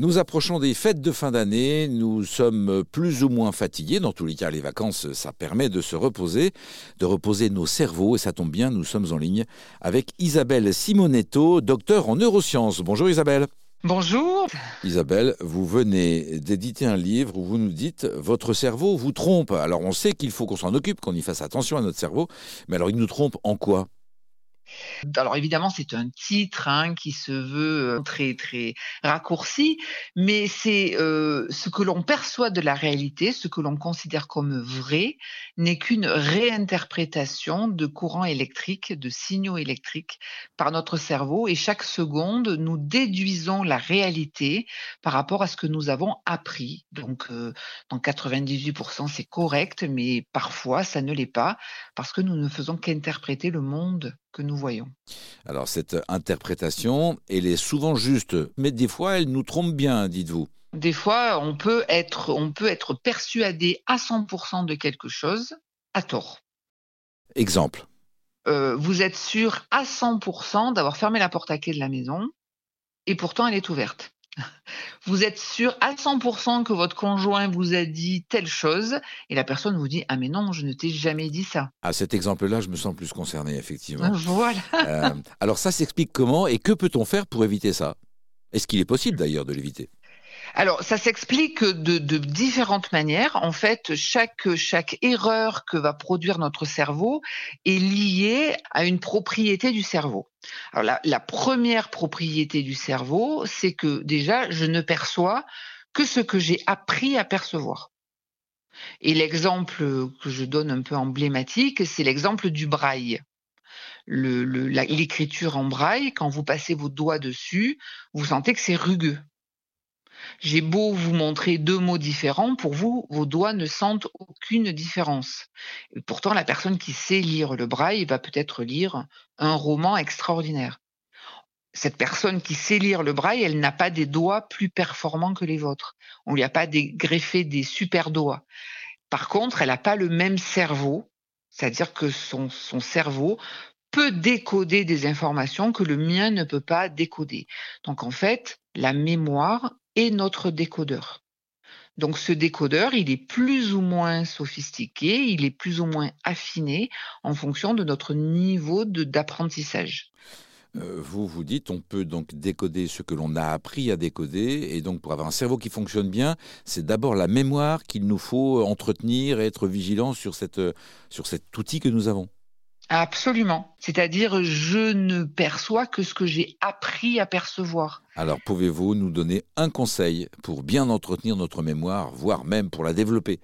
Nous approchons des fêtes de fin d'année, nous sommes plus ou moins fatigués, dans tous les cas les vacances ça permet de se reposer, de reposer nos cerveaux et ça tombe bien, nous sommes en ligne avec Isabelle Simonetto, docteur en neurosciences. Bonjour Isabelle. Bonjour. Isabelle, vous venez d'éditer un livre où vous nous dites votre cerveau vous trompe. Alors on sait qu'il faut qu'on s'en occupe, qu'on y fasse attention à notre cerveau, mais alors il nous trompe en quoi? Alors évidemment, c'est un titre hein, qui se veut euh, très très raccourci, mais c'est euh, ce que l'on perçoit de la réalité, ce que l'on considère comme vrai, n'est qu'une réinterprétation de courants électriques, de signaux électriques par notre cerveau, et chaque seconde, nous déduisons la réalité par rapport à ce que nous avons appris. Donc, euh, dans 98%, c'est correct, mais parfois, ça ne l'est pas, parce que nous ne faisons qu'interpréter le monde que nous voyons. Alors cette interprétation, elle est souvent juste, mais des fois elle nous trompe bien, dites-vous. Des fois, on peut être, on peut être persuadé à 100% de quelque chose à tort. Exemple. Euh, vous êtes sûr à 100% d'avoir fermé la porte à clé de la maison et pourtant elle est ouverte. Vous êtes sûr à 100% que votre conjoint vous a dit telle chose et la personne vous dit Ah, mais non, je ne t'ai jamais dit ça. À cet exemple-là, je me sens plus concerné, effectivement. Voilà. Euh, alors, ça s'explique comment et que peut-on faire pour éviter ça? Est-ce qu'il est possible d'ailleurs de l'éviter? Alors, ça s'explique de, différentes manières. En fait, chaque, erreur que va produire notre cerveau est liée à une propriété du cerveau. Alors, la première propriété du cerveau, c'est que déjà, je ne perçois que ce que j'ai appris à percevoir. Et l'exemple que je donne un peu emblématique, c'est l'exemple du braille. L'écriture en braille, quand vous passez vos doigts dessus, vous sentez que c'est rugueux. J'ai beau vous montrer deux mots différents, pour vous, vos doigts ne sentent aucune différence. Pourtant, la personne qui sait lire le braille va peut-être lire un roman extraordinaire. Cette personne qui sait lire le braille, elle n'a pas des doigts plus performants que les vôtres. On lui a pas des, greffé des super doigts. Par contre, elle n'a pas le même cerveau, c'est-à-dire que son, son cerveau peut décoder des informations que le mien ne peut pas décoder. Donc en fait, la mémoire et notre décodeur. Donc ce décodeur, il est plus ou moins sophistiqué, il est plus ou moins affiné en fonction de notre niveau d'apprentissage. Euh, vous vous dites, on peut donc décoder ce que l'on a appris à décoder, et donc pour avoir un cerveau qui fonctionne bien, c'est d'abord la mémoire qu'il nous faut entretenir et être vigilant sur, cette, sur cet outil que nous avons. Absolument. C'est-à-dire, je ne perçois que ce que j'ai appris à percevoir. Alors, pouvez-vous nous donner un conseil pour bien entretenir notre mémoire, voire même pour la développer?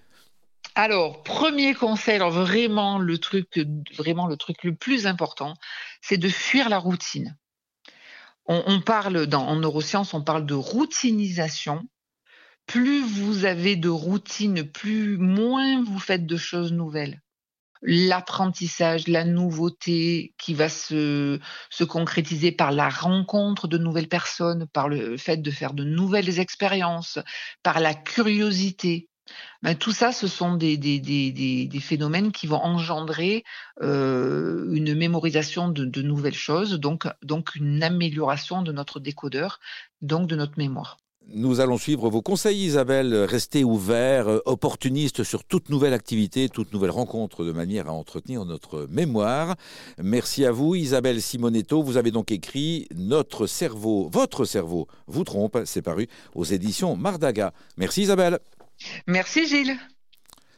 Alors, premier conseil, alors vraiment le truc, vraiment le truc le plus important, c'est de fuir la routine. On, parle dans, en neurosciences, on parle de routinisation. Plus vous avez de routine, plus moins vous faites de choses nouvelles l'apprentissage, la nouveauté qui va se, se concrétiser par la rencontre de nouvelles personnes, par le fait de faire de nouvelles expériences, par la curiosité. Ben, tout ça, ce sont des, phénomènes qui vont engendrer euh, une mémorisation de, nouvelles choses, donc une amélioration de notre décodeur, donc de notre mémoire. Nous allons suivre vos conseils, Isabelle. Restez ouvert, euh, opportuniste sur toute nouvelle activité, toute nouvelle rencontre, de manière à entretenir notre mémoire. Merci à vous, Isabelle Simonetto. Vous avez donc écrit Notre cerveau, votre cerveau vous trompe. C'est paru aux éditions Mardaga. Merci, Isabelle. Merci, Gilles.